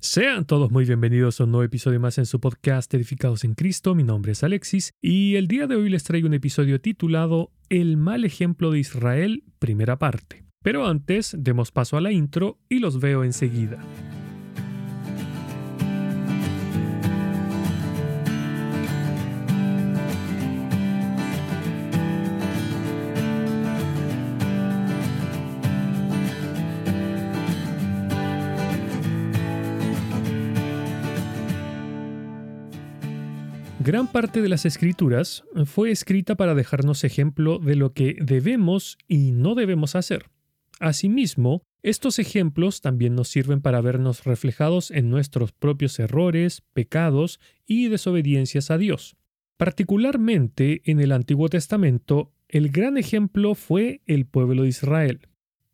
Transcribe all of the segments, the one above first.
Sean todos muy bienvenidos a un nuevo episodio más en su podcast Edificados en Cristo. Mi nombre es Alexis y el día de hoy les traigo un episodio titulado El mal ejemplo de Israel, primera parte. Pero antes, demos paso a la intro y los veo enseguida. Gran parte de las escrituras fue escrita para dejarnos ejemplo de lo que debemos y no debemos hacer. Asimismo, estos ejemplos también nos sirven para vernos reflejados en nuestros propios errores, pecados y desobediencias a Dios. Particularmente en el Antiguo Testamento, el gran ejemplo fue el pueblo de Israel.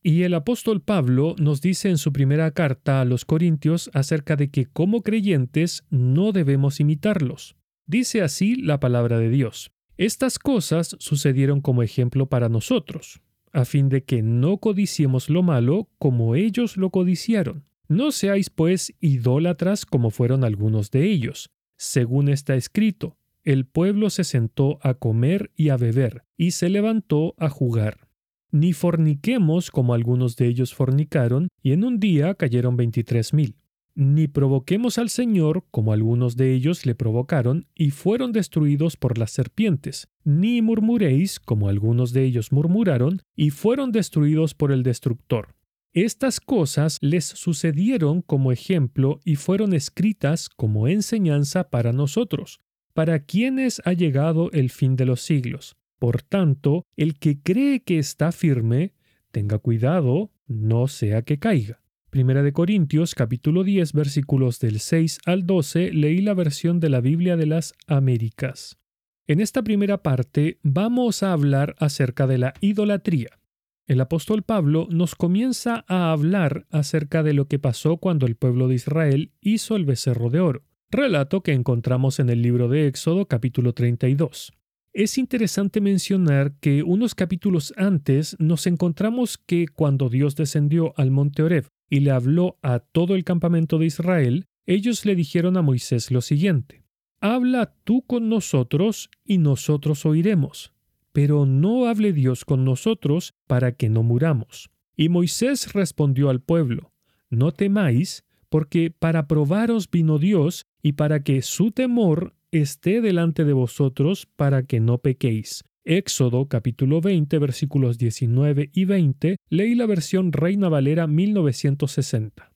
Y el apóstol Pablo nos dice en su primera carta a los Corintios acerca de que como creyentes no debemos imitarlos. Dice así la palabra de Dios. Estas cosas sucedieron como ejemplo para nosotros, a fin de que no codiciemos lo malo como ellos lo codiciaron. No seáis pues idólatras como fueron algunos de ellos. Según está escrito, el pueblo se sentó a comer y a beber, y se levantó a jugar. Ni forniquemos como algunos de ellos fornicaron, y en un día cayeron veintitrés mil ni provoquemos al Señor como algunos de ellos le provocaron y fueron destruidos por las serpientes, ni murmuréis como algunos de ellos murmuraron y fueron destruidos por el destructor. Estas cosas les sucedieron como ejemplo y fueron escritas como enseñanza para nosotros, para quienes ha llegado el fin de los siglos. Por tanto, el que cree que está firme, tenga cuidado, no sea que caiga. Primera de Corintios capítulo 10 versículos del 6 al 12 leí la versión de la Biblia de las Américas. En esta primera parte vamos a hablar acerca de la idolatría. El apóstol Pablo nos comienza a hablar acerca de lo que pasó cuando el pueblo de Israel hizo el becerro de oro, relato que encontramos en el libro de Éxodo capítulo 32. Es interesante mencionar que unos capítulos antes nos encontramos que cuando Dios descendió al monte Oreb y le habló a todo el campamento de Israel, ellos le dijeron a Moisés lo siguiente, Habla tú con nosotros y nosotros oiremos, pero no hable Dios con nosotros para que no muramos. Y Moisés respondió al pueblo, No temáis, porque para probaros vino Dios y para que su temor esté delante de vosotros para que no pequéis. Éxodo capítulo 20 versículos 19 y 20, leí la versión Reina Valera 1960.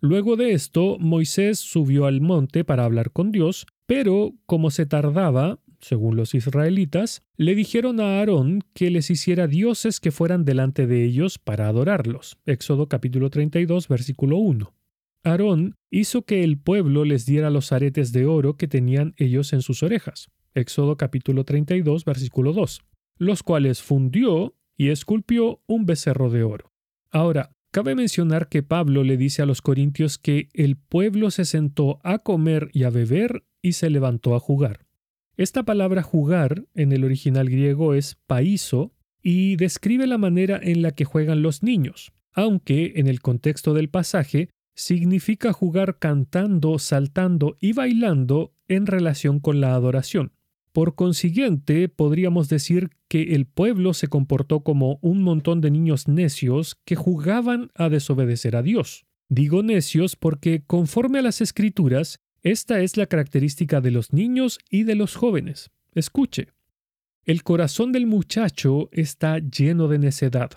Luego de esto, Moisés subió al monte para hablar con Dios, pero como se tardaba, según los israelitas, le dijeron a Aarón que les hiciera dioses que fueran delante de ellos para adorarlos. Éxodo capítulo 32 versículo 1. Aarón hizo que el pueblo les diera los aretes de oro que tenían ellos en sus orejas. Éxodo capítulo 32, versículo 2, los cuales fundió y esculpió un becerro de oro. Ahora, cabe mencionar que Pablo le dice a los corintios que el pueblo se sentó a comer y a beber y se levantó a jugar. Esta palabra jugar en el original griego es paiso y describe la manera en la que juegan los niños, aunque en el contexto del pasaje significa jugar cantando, saltando y bailando en relación con la adoración. Por consiguiente, podríamos decir que el pueblo se comportó como un montón de niños necios que jugaban a desobedecer a Dios. Digo necios porque, conforme a las escrituras, esta es la característica de los niños y de los jóvenes. Escuche. El corazón del muchacho está lleno de necedad,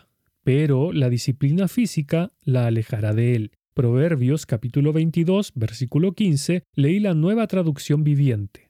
pero la disciplina física la alejará de él. Proverbios capítulo 22, versículo 15, leí la nueva traducción viviente.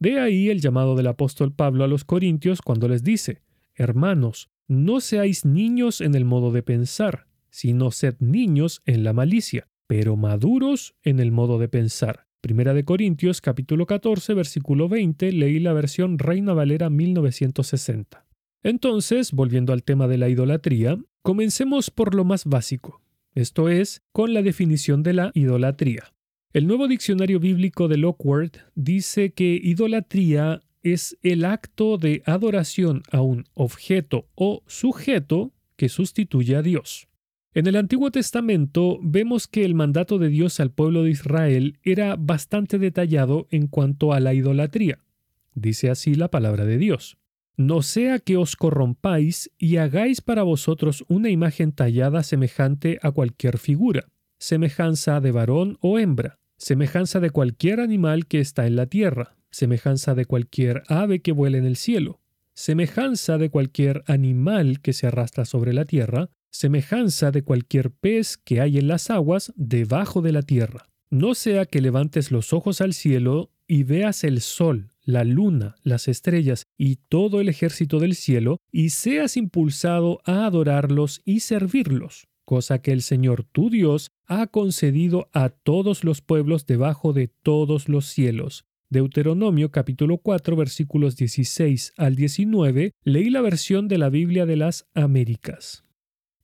De ahí el llamado del apóstol Pablo a los Corintios cuando les dice, Hermanos, no seáis niños en el modo de pensar, sino sed niños en la malicia, pero maduros en el modo de pensar. Primera de Corintios capítulo 14 versículo 20 leí la versión Reina Valera 1960. Entonces, volviendo al tema de la idolatría, comencemos por lo más básico esto es, con la definición de la idolatría. El nuevo diccionario bíblico de Lockwood dice que idolatría es el acto de adoración a un objeto o sujeto que sustituye a Dios. En el Antiguo Testamento vemos que el mandato de Dios al pueblo de Israel era bastante detallado en cuanto a la idolatría. Dice así la palabra de Dios. No sea que os corrompáis y hagáis para vosotros una imagen tallada semejante a cualquier figura, semejanza de varón o hembra, semejanza de cualquier animal que está en la tierra, semejanza de cualquier ave que vuela en el cielo, semejanza de cualquier animal que se arrastra sobre la tierra, semejanza de cualquier pez que hay en las aguas debajo de la tierra. No sea que levantes los ojos al cielo y veas el sol, la luna, las estrellas y todo el ejército del cielo, y seas impulsado a adorarlos y servirlos, cosa que el Señor tu Dios ha concedido a todos los pueblos debajo de todos los cielos. Deuteronomio capítulo 4 versículos 16 al 19, leí la versión de la Biblia de las Américas.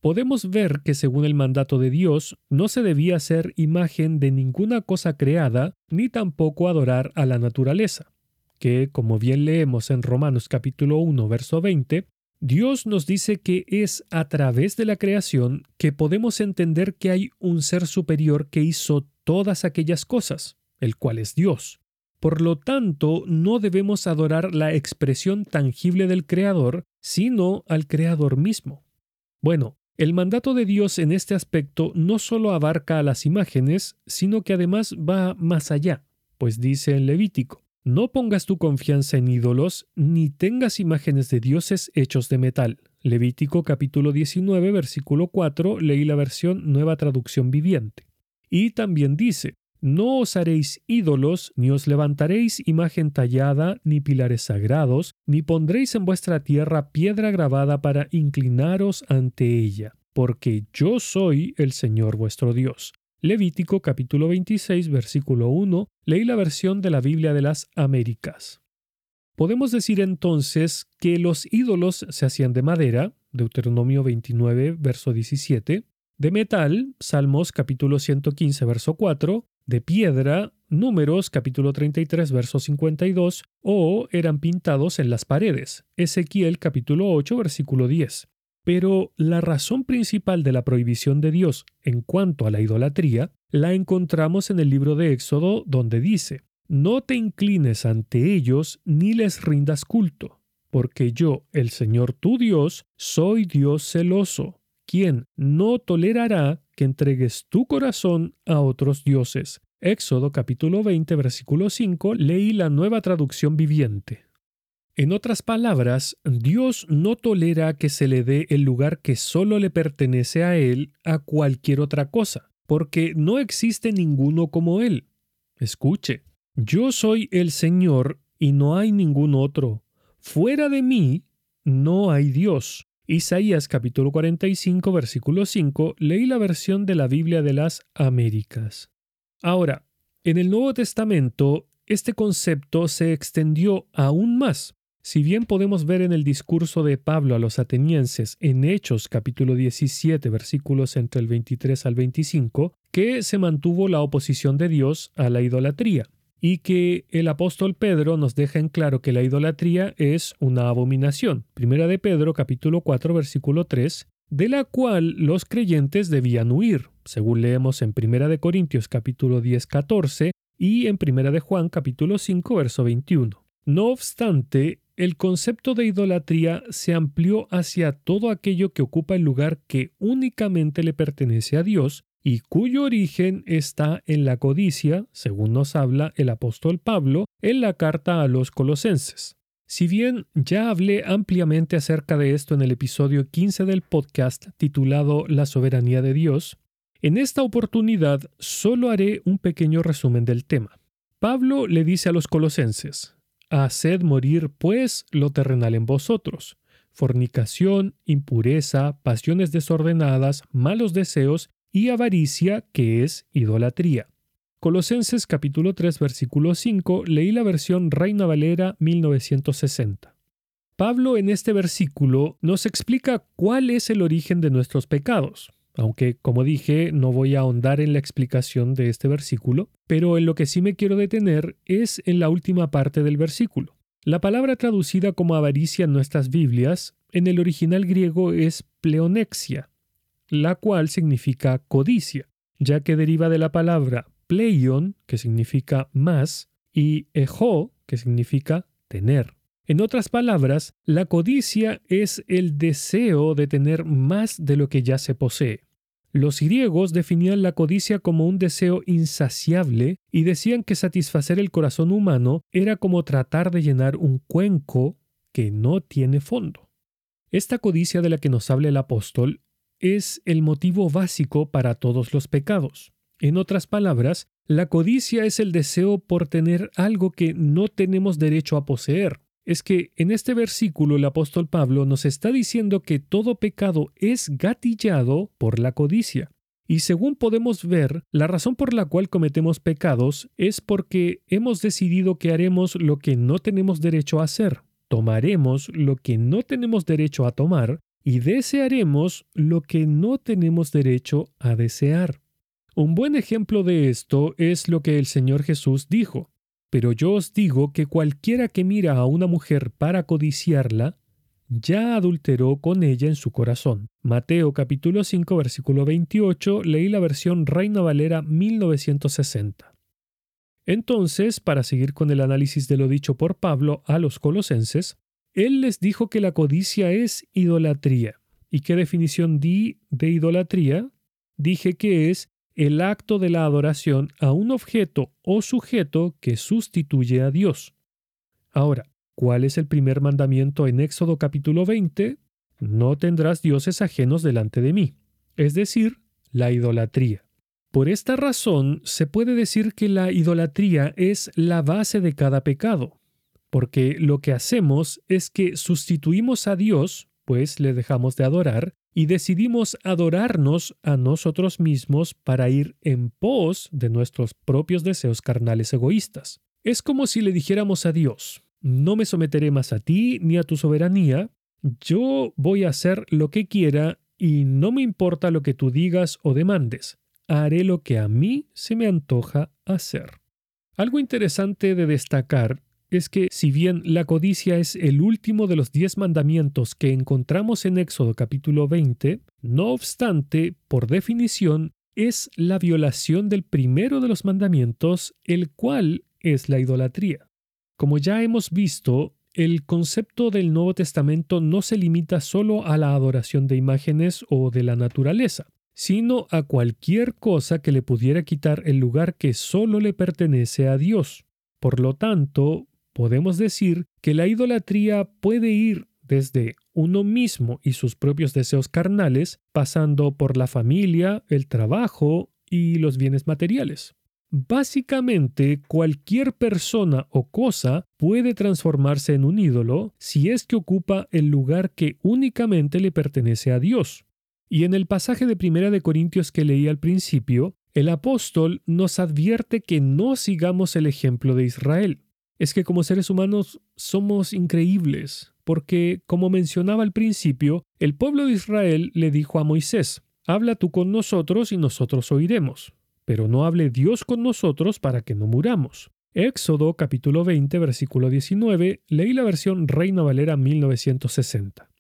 Podemos ver que según el mandato de Dios, no se debía hacer imagen de ninguna cosa creada, ni tampoco adorar a la naturaleza que, como bien leemos en Romanos capítulo 1, verso 20, Dios nos dice que es a través de la creación que podemos entender que hay un ser superior que hizo todas aquellas cosas, el cual es Dios. Por lo tanto, no debemos adorar la expresión tangible del Creador, sino al Creador mismo. Bueno, el mandato de Dios en este aspecto no solo abarca a las imágenes, sino que además va más allá, pues dice en Levítico, no pongas tu confianza en ídolos, ni tengas imágenes de dioses hechos de metal. Levítico capítulo 19, versículo 4, leí la versión Nueva Traducción Viviente. Y también dice, no os haréis ídolos, ni os levantaréis imagen tallada, ni pilares sagrados, ni pondréis en vuestra tierra piedra grabada para inclinaros ante ella, porque yo soy el Señor vuestro Dios. Levítico capítulo 26 versículo 1, leí la versión de la Biblia de las Américas. Podemos decir entonces que los ídolos se hacían de madera, Deuteronomio 29 verso 17, de metal, Salmos capítulo 115 verso 4, de piedra, Números capítulo 33 verso 52, o eran pintados en las paredes, Ezequiel capítulo 8 versículo 10. Pero la razón principal de la prohibición de Dios en cuanto a la idolatría la encontramos en el libro de Éxodo donde dice, No te inclines ante ellos ni les rindas culto, porque yo, el Señor tu Dios, soy Dios celoso, quien no tolerará que entregues tu corazón a otros dioses. Éxodo capítulo 20 versículo 5 leí la nueva traducción viviente. En otras palabras, Dios no tolera que se le dé el lugar que solo le pertenece a Él a cualquier otra cosa, porque no existe ninguno como Él. Escuche, yo soy el Señor y no hay ningún otro. Fuera de mí no hay Dios. Isaías capítulo 45 versículo 5 leí la versión de la Biblia de las Américas. Ahora, en el Nuevo Testamento, este concepto se extendió aún más. Si bien podemos ver en el discurso de Pablo a los atenienses en Hechos capítulo 17 versículos entre el 23 al 25, que se mantuvo la oposición de Dios a la idolatría y que el apóstol Pedro nos deja en claro que la idolatría es una abominación. Primera de Pedro capítulo 4 versículo 3, de la cual los creyentes debían huir, según leemos en Primera de Corintios capítulo 10 14 y en Primera de Juan capítulo 5 verso 21. No obstante, el concepto de idolatría se amplió hacia todo aquello que ocupa el lugar que únicamente le pertenece a Dios y cuyo origen está en la codicia, según nos habla el apóstol Pablo en la carta a los colosenses. Si bien ya hablé ampliamente acerca de esto en el episodio 15 del podcast titulado La soberanía de Dios, en esta oportunidad solo haré un pequeño resumen del tema. Pablo le dice a los colosenses, Haced morir, pues, lo terrenal en vosotros, fornicación, impureza, pasiones desordenadas, malos deseos y avaricia, que es idolatría. Colosenses capítulo 3 versículo 5 leí la versión Reina Valera 1960. Pablo en este versículo nos explica cuál es el origen de nuestros pecados, aunque como dije no voy a ahondar en la explicación de este versículo, pero en lo que sí me quiero detener es en la última parte del versículo. La palabra traducida como avaricia en nuestras Biblias en el original griego es pleonexia. la cual significa codicia, ya que deriva de la palabra pleion, que significa más, y ejo, que significa tener. En otras palabras, la codicia es el deseo de tener más de lo que ya se posee. Los griegos definían la codicia como un deseo insaciable y decían que satisfacer el corazón humano era como tratar de llenar un cuenco que no tiene fondo. Esta codicia de la que nos habla el apóstol es el motivo básico para todos los pecados. En otras palabras, la codicia es el deseo por tener algo que no tenemos derecho a poseer. Es que en este versículo el apóstol Pablo nos está diciendo que todo pecado es gatillado por la codicia. Y según podemos ver, la razón por la cual cometemos pecados es porque hemos decidido que haremos lo que no tenemos derecho a hacer, tomaremos lo que no tenemos derecho a tomar y desearemos lo que no tenemos derecho a desear. Un buen ejemplo de esto es lo que el Señor Jesús dijo. Pero yo os digo que cualquiera que mira a una mujer para codiciarla, ya adulteró con ella en su corazón. Mateo capítulo 5 versículo 28, leí la versión Reina Valera 1960. Entonces, para seguir con el análisis de lo dicho por Pablo a los colosenses, él les dijo que la codicia es idolatría. ¿Y qué definición di de idolatría? Dije que es el acto de la adoración a un objeto o sujeto que sustituye a Dios. Ahora, ¿cuál es el primer mandamiento en Éxodo capítulo 20? No tendrás dioses ajenos delante de mí, es decir, la idolatría. Por esta razón se puede decir que la idolatría es la base de cada pecado, porque lo que hacemos es que sustituimos a Dios, pues le dejamos de adorar, y decidimos adorarnos a nosotros mismos para ir en pos de nuestros propios deseos carnales egoístas. Es como si le dijéramos a Dios, no me someteré más a ti ni a tu soberanía, yo voy a hacer lo que quiera y no me importa lo que tú digas o demandes, haré lo que a mí se me antoja hacer. Algo interesante de destacar es que si bien la codicia es el último de los diez mandamientos que encontramos en Éxodo capítulo 20, no obstante, por definición, es la violación del primero de los mandamientos, el cual es la idolatría. Como ya hemos visto, el concepto del Nuevo Testamento no se limita solo a la adoración de imágenes o de la naturaleza, sino a cualquier cosa que le pudiera quitar el lugar que solo le pertenece a Dios. Por lo tanto, podemos decir que la idolatría puede ir desde uno mismo y sus propios deseos carnales, pasando por la familia, el trabajo y los bienes materiales. Básicamente, cualquier persona o cosa puede transformarse en un ídolo si es que ocupa el lugar que únicamente le pertenece a Dios. Y en el pasaje de Primera de Corintios que leí al principio, el apóstol nos advierte que no sigamos el ejemplo de Israel es que como seres humanos somos increíbles, porque, como mencionaba al principio, el pueblo de Israel le dijo a Moisés, Habla tú con nosotros y nosotros oiremos, pero no hable Dios con nosotros para que no muramos. Éxodo capítulo 20 versículo 19, leí la versión Reina Valera 1960.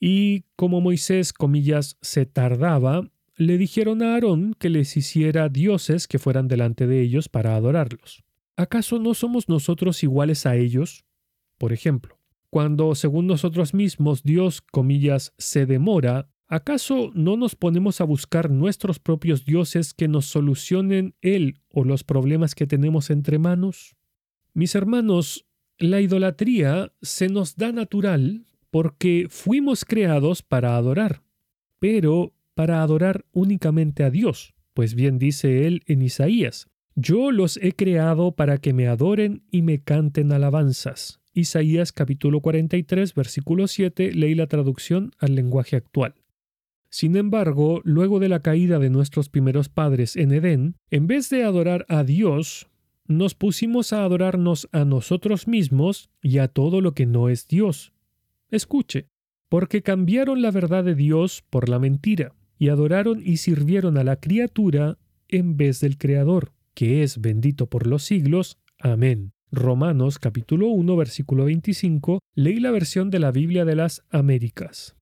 Y como Moisés, comillas, se tardaba, le dijeron a Aarón que les hiciera dioses que fueran delante de ellos para adorarlos. ¿Acaso no somos nosotros iguales a ellos? Por ejemplo, cuando según nosotros mismos Dios, comillas, se demora, ¿acaso no nos ponemos a buscar nuestros propios dioses que nos solucionen Él o los problemas que tenemos entre manos? Mis hermanos, la idolatría se nos da natural porque fuimos creados para adorar, pero para adorar únicamente a Dios, pues bien dice él en Isaías, yo los he creado para que me adoren y me canten alabanzas. Isaías capítulo 43 versículo 7 leí la traducción al lenguaje actual. Sin embargo, luego de la caída de nuestros primeros padres en Edén, en vez de adorar a Dios, nos pusimos a adorarnos a nosotros mismos y a todo lo que no es Dios. Escuche, porque cambiaron la verdad de Dios por la mentira, y adoraron y sirvieron a la criatura en vez del Creador que es bendito por los siglos. Amén. Romanos capítulo 1 versículo 25, leí la versión de la Biblia de las Américas.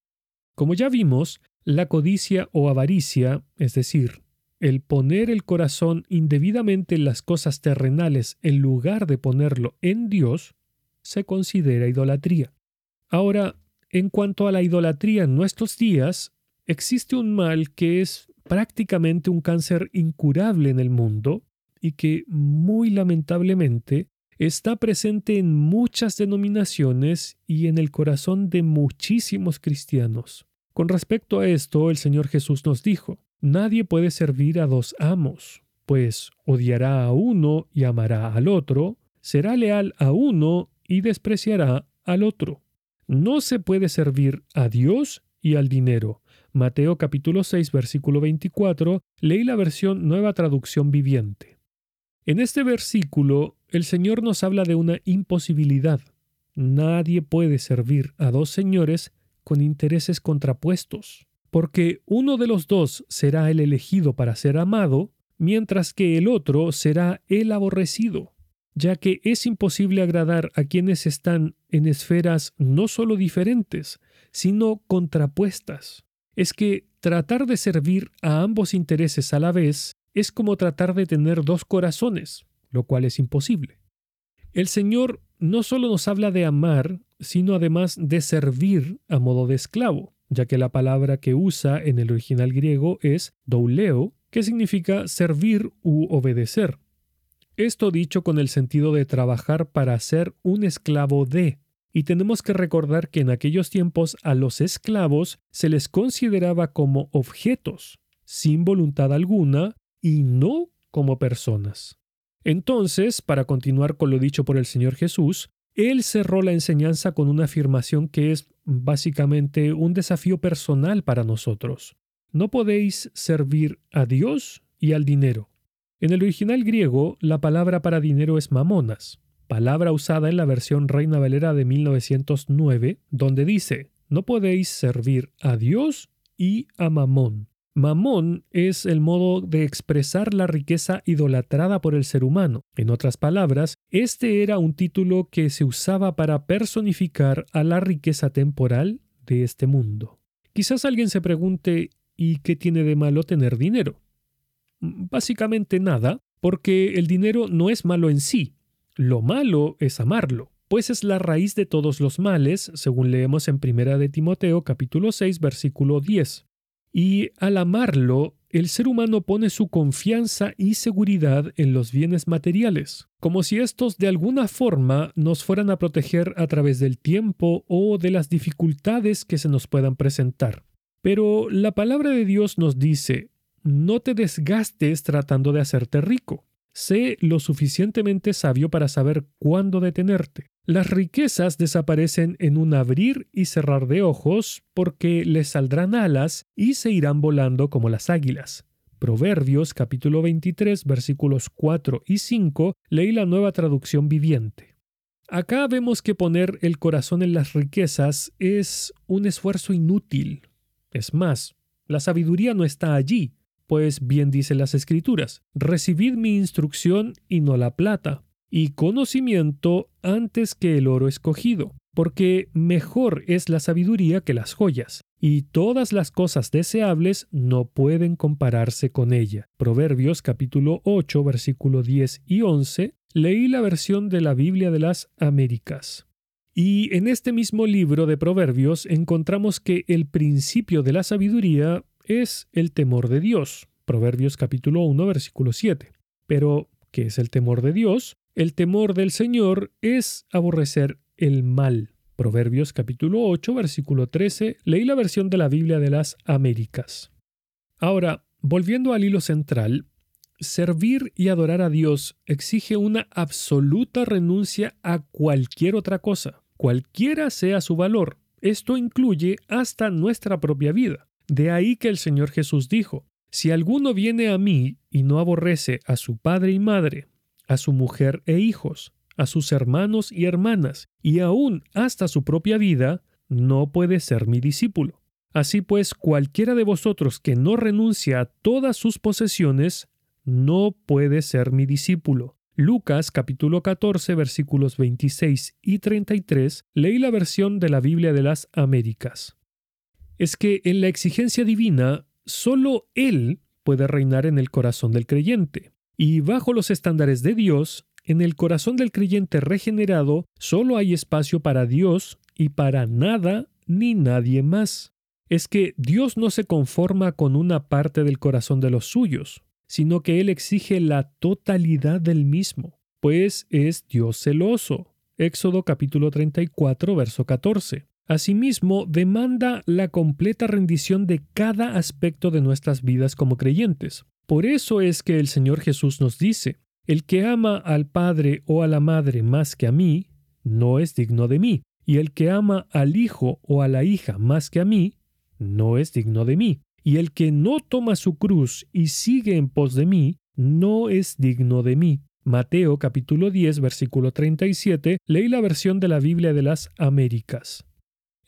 Como ya vimos, La codicia o avaricia, es decir, el poner el corazón indebidamente en las cosas terrenales en lugar de ponerlo en Dios, se considera idolatría. Ahora, en cuanto a la idolatría en nuestros días, existe un mal que es prácticamente un cáncer incurable en el mundo y que muy lamentablemente está presente en muchas denominaciones y en el corazón de muchísimos cristianos. Con respecto a esto, el Señor Jesús nos dijo, nadie puede servir a dos amos, pues odiará a uno y amará al otro, será leal a uno y despreciará al otro. No se puede servir a Dios y al dinero. Mateo capítulo 6 versículo 24, leí la versión Nueva Traducción Viviente. En este versículo, el Señor nos habla de una imposibilidad. Nadie puede servir a dos señores con intereses contrapuestos, porque uno de los dos será el elegido para ser amado, mientras que el otro será el aborrecido, ya que es imposible agradar a quienes están en esferas no solo diferentes, sino contrapuestas. Es que tratar de servir a ambos intereses a la vez es como tratar de tener dos corazones, lo cual es imposible. El Señor no solo nos habla de amar, sino además de servir a modo de esclavo, ya que la palabra que usa en el original griego es douleo, que significa servir u obedecer. Esto dicho con el sentido de trabajar para ser un esclavo de, y tenemos que recordar que en aquellos tiempos a los esclavos se les consideraba como objetos, sin voluntad alguna, y no como personas. Entonces, para continuar con lo dicho por el Señor Jesús, Él cerró la enseñanza con una afirmación que es básicamente un desafío personal para nosotros. No podéis servir a Dios y al dinero. En el original griego, la palabra para dinero es mamonas, palabra usada en la versión Reina Valera de 1909, donde dice, no podéis servir a Dios y a Mamón. Mamón es el modo de expresar la riqueza idolatrada por el ser humano. En otras palabras, este era un título que se usaba para personificar a la riqueza temporal de este mundo. Quizás alguien se pregunte, ¿y qué tiene de malo tener dinero? Básicamente nada, porque el dinero no es malo en sí. Lo malo es amarlo, pues es la raíz de todos los males, según leemos en 1 de Timoteo capítulo 6 versículo 10. Y al amarlo, el ser humano pone su confianza y seguridad en los bienes materiales, como si estos de alguna forma nos fueran a proteger a través del tiempo o de las dificultades que se nos puedan presentar. Pero la palabra de Dios nos dice, no te desgastes tratando de hacerte rico. Sé lo suficientemente sabio para saber cuándo detenerte. Las riquezas desaparecen en un abrir y cerrar de ojos porque les saldrán alas y se irán volando como las águilas. Proverbios capítulo 23 versículos 4 y 5 leí la nueva traducción viviente. Acá vemos que poner el corazón en las riquezas es un esfuerzo inútil. Es más, la sabiduría no está allí, pues bien dicen las escrituras, recibid mi instrucción y no la plata, y conocimiento antes que el oro escogido, porque mejor es la sabiduría que las joyas, y todas las cosas deseables no pueden compararse con ella. Proverbios capítulo 8 versículo 10 y 11, leí la versión de la Biblia de las Américas. Y en este mismo libro de Proverbios encontramos que el principio de la sabiduría es el temor de Dios. Proverbios capítulo 1 versículo 7. Pero, ¿qué es el temor de Dios? El temor del Señor es aborrecer el mal. Proverbios capítulo 8 versículo 13. Leí la versión de la Biblia de las Américas. Ahora, volviendo al hilo central, servir y adorar a Dios exige una absoluta renuncia a cualquier otra cosa, cualquiera sea su valor. Esto incluye hasta nuestra propia vida. De ahí que el Señor Jesús dijo, Si alguno viene a mí y no aborrece a su padre y madre, a su mujer e hijos, a sus hermanos y hermanas, y aún hasta su propia vida, no puede ser mi discípulo. Así pues, cualquiera de vosotros que no renuncia a todas sus posesiones, no puede ser mi discípulo. Lucas capítulo 14 versículos 26 y 33 leí la versión de la Biblia de las Américas. es que en la exigencia divina, solo Él puede reinar en el corazón del creyente. Y bajo los estándares de Dios, en el corazón del creyente regenerado solo hay espacio para Dios y para nada ni nadie más. Es que Dios no se conforma con una parte del corazón de los suyos, sino que Él exige la totalidad del mismo, pues es Dios celoso. Éxodo capítulo 34, verso 14. Asimismo, demanda la completa rendición de cada aspecto de nuestras vidas como creyentes. Por eso es que el Señor Jesús nos dice, el que ama al Padre o a la Madre más que a mí, no es digno de mí, y el que ama al Hijo o a la hija más que a mí, no es digno de mí, y el que no toma su cruz y sigue en pos de mí, no es digno de mí. Mateo capítulo 10 versículo 37, leí la versión de la Biblia de las Américas.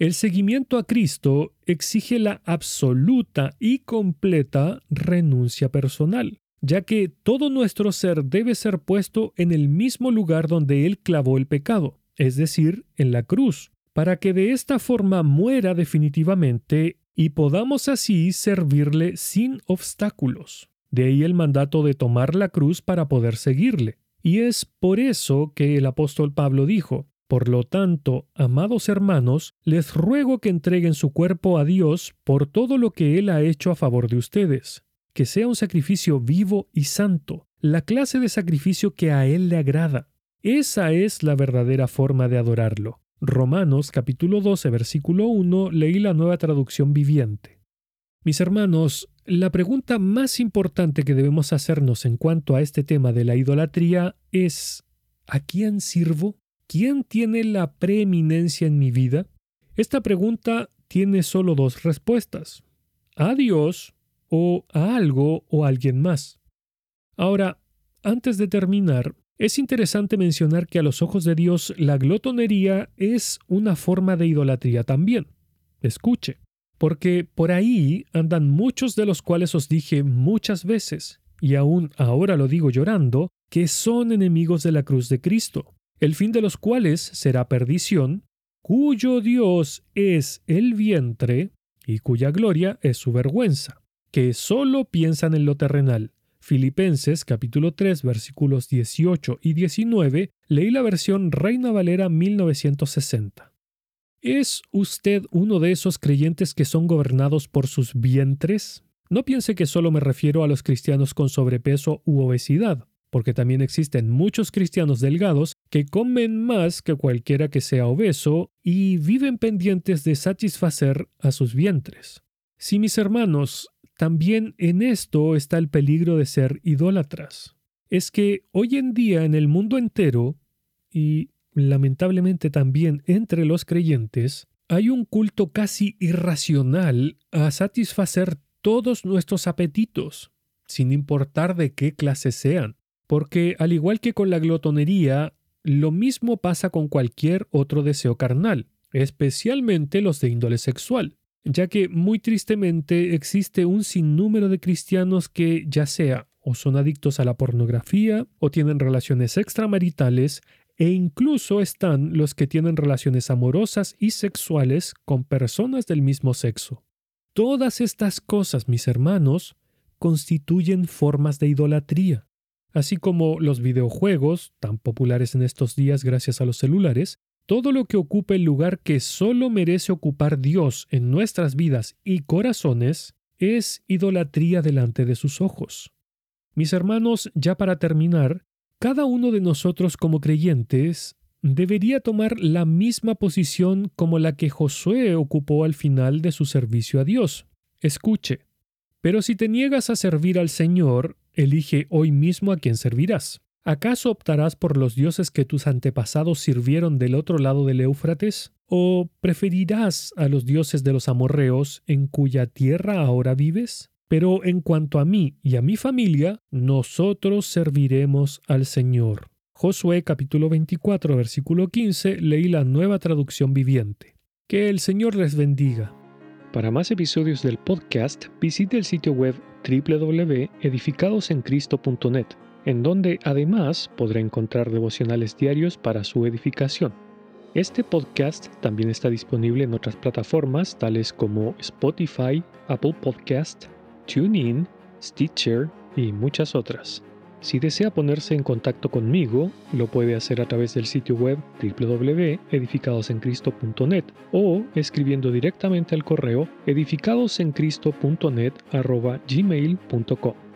El seguimiento a Cristo exige la absoluta y completa renuncia personal, ya que todo nuestro ser debe ser puesto en el mismo lugar donde Él clavó el pecado, es decir, en la cruz, para que de esta forma muera definitivamente y podamos así servirle sin obstáculos. De ahí el mandato de tomar la cruz para poder seguirle. Y es por eso que el apóstol Pablo dijo, por lo tanto, amados hermanos, les ruego que entreguen su cuerpo a Dios por todo lo que Él ha hecho a favor de ustedes, que sea un sacrificio vivo y santo, la clase de sacrificio que a Él le agrada. Esa es la verdadera forma de adorarlo. Romanos capítulo 12 versículo 1 leí la nueva traducción viviente. Mis hermanos, la pregunta más importante que debemos hacernos en cuanto a este tema de la idolatría es ¿a quién sirvo? ¿Quién tiene la preeminencia en mi vida? Esta pregunta tiene solo dos respuestas. A Dios o a algo o a alguien más. Ahora, antes de terminar, es interesante mencionar que a los ojos de Dios la glotonería es una forma de idolatría también. Escuche, porque por ahí andan muchos de los cuales os dije muchas veces, y aún ahora lo digo llorando, que son enemigos de la cruz de Cristo el fin de los cuales será perdición, cuyo Dios es el vientre y cuya gloria es su vergüenza, que solo piensan en lo terrenal. Filipenses capítulo 3 versículos 18 y 19, leí la versión Reina Valera 1960. ¿Es usted uno de esos creyentes que son gobernados por sus vientres? No piense que solo me refiero a los cristianos con sobrepeso u obesidad porque también existen muchos cristianos delgados que comen más que cualquiera que sea obeso y viven pendientes de satisfacer a sus vientres. Sí, mis hermanos, también en esto está el peligro de ser idólatras. Es que hoy en día en el mundo entero, y lamentablemente también entre los creyentes, hay un culto casi irracional a satisfacer todos nuestros apetitos, sin importar de qué clase sean porque al igual que con la glotonería, lo mismo pasa con cualquier otro deseo carnal, especialmente los de índole sexual, ya que muy tristemente existe un sinnúmero de cristianos que ya sea o son adictos a la pornografía o tienen relaciones extramaritales e incluso están los que tienen relaciones amorosas y sexuales con personas del mismo sexo. Todas estas cosas, mis hermanos, constituyen formas de idolatría así como los videojuegos, tan populares en estos días gracias a los celulares, todo lo que ocupe el lugar que solo merece ocupar Dios en nuestras vidas y corazones, es idolatría delante de sus ojos. Mis hermanos, ya para terminar, cada uno de nosotros como creyentes debería tomar la misma posición como la que Josué ocupó al final de su servicio a Dios. Escuche, pero si te niegas a servir al Señor, Elige hoy mismo a quien servirás. ¿Acaso optarás por los dioses que tus antepasados sirvieron del otro lado del Éufrates? ¿O preferirás a los dioses de los amorreos en cuya tierra ahora vives? Pero en cuanto a mí y a mi familia, nosotros serviremos al Señor. Josué capítulo 24 versículo 15 leí la nueva traducción viviente. Que el Señor les bendiga. Para más episodios del podcast, visite el sitio web www.edificadosencristo.net, en donde además podrá encontrar devocionales diarios para su edificación. Este podcast también está disponible en otras plataformas tales como Spotify, Apple Podcast, TuneIn, Stitcher y muchas otras. Si desea ponerse en contacto conmigo, lo puede hacer a través del sitio web www.edificadosencristo.net o escribiendo directamente al correo edificadosencristo.net@gmail.com.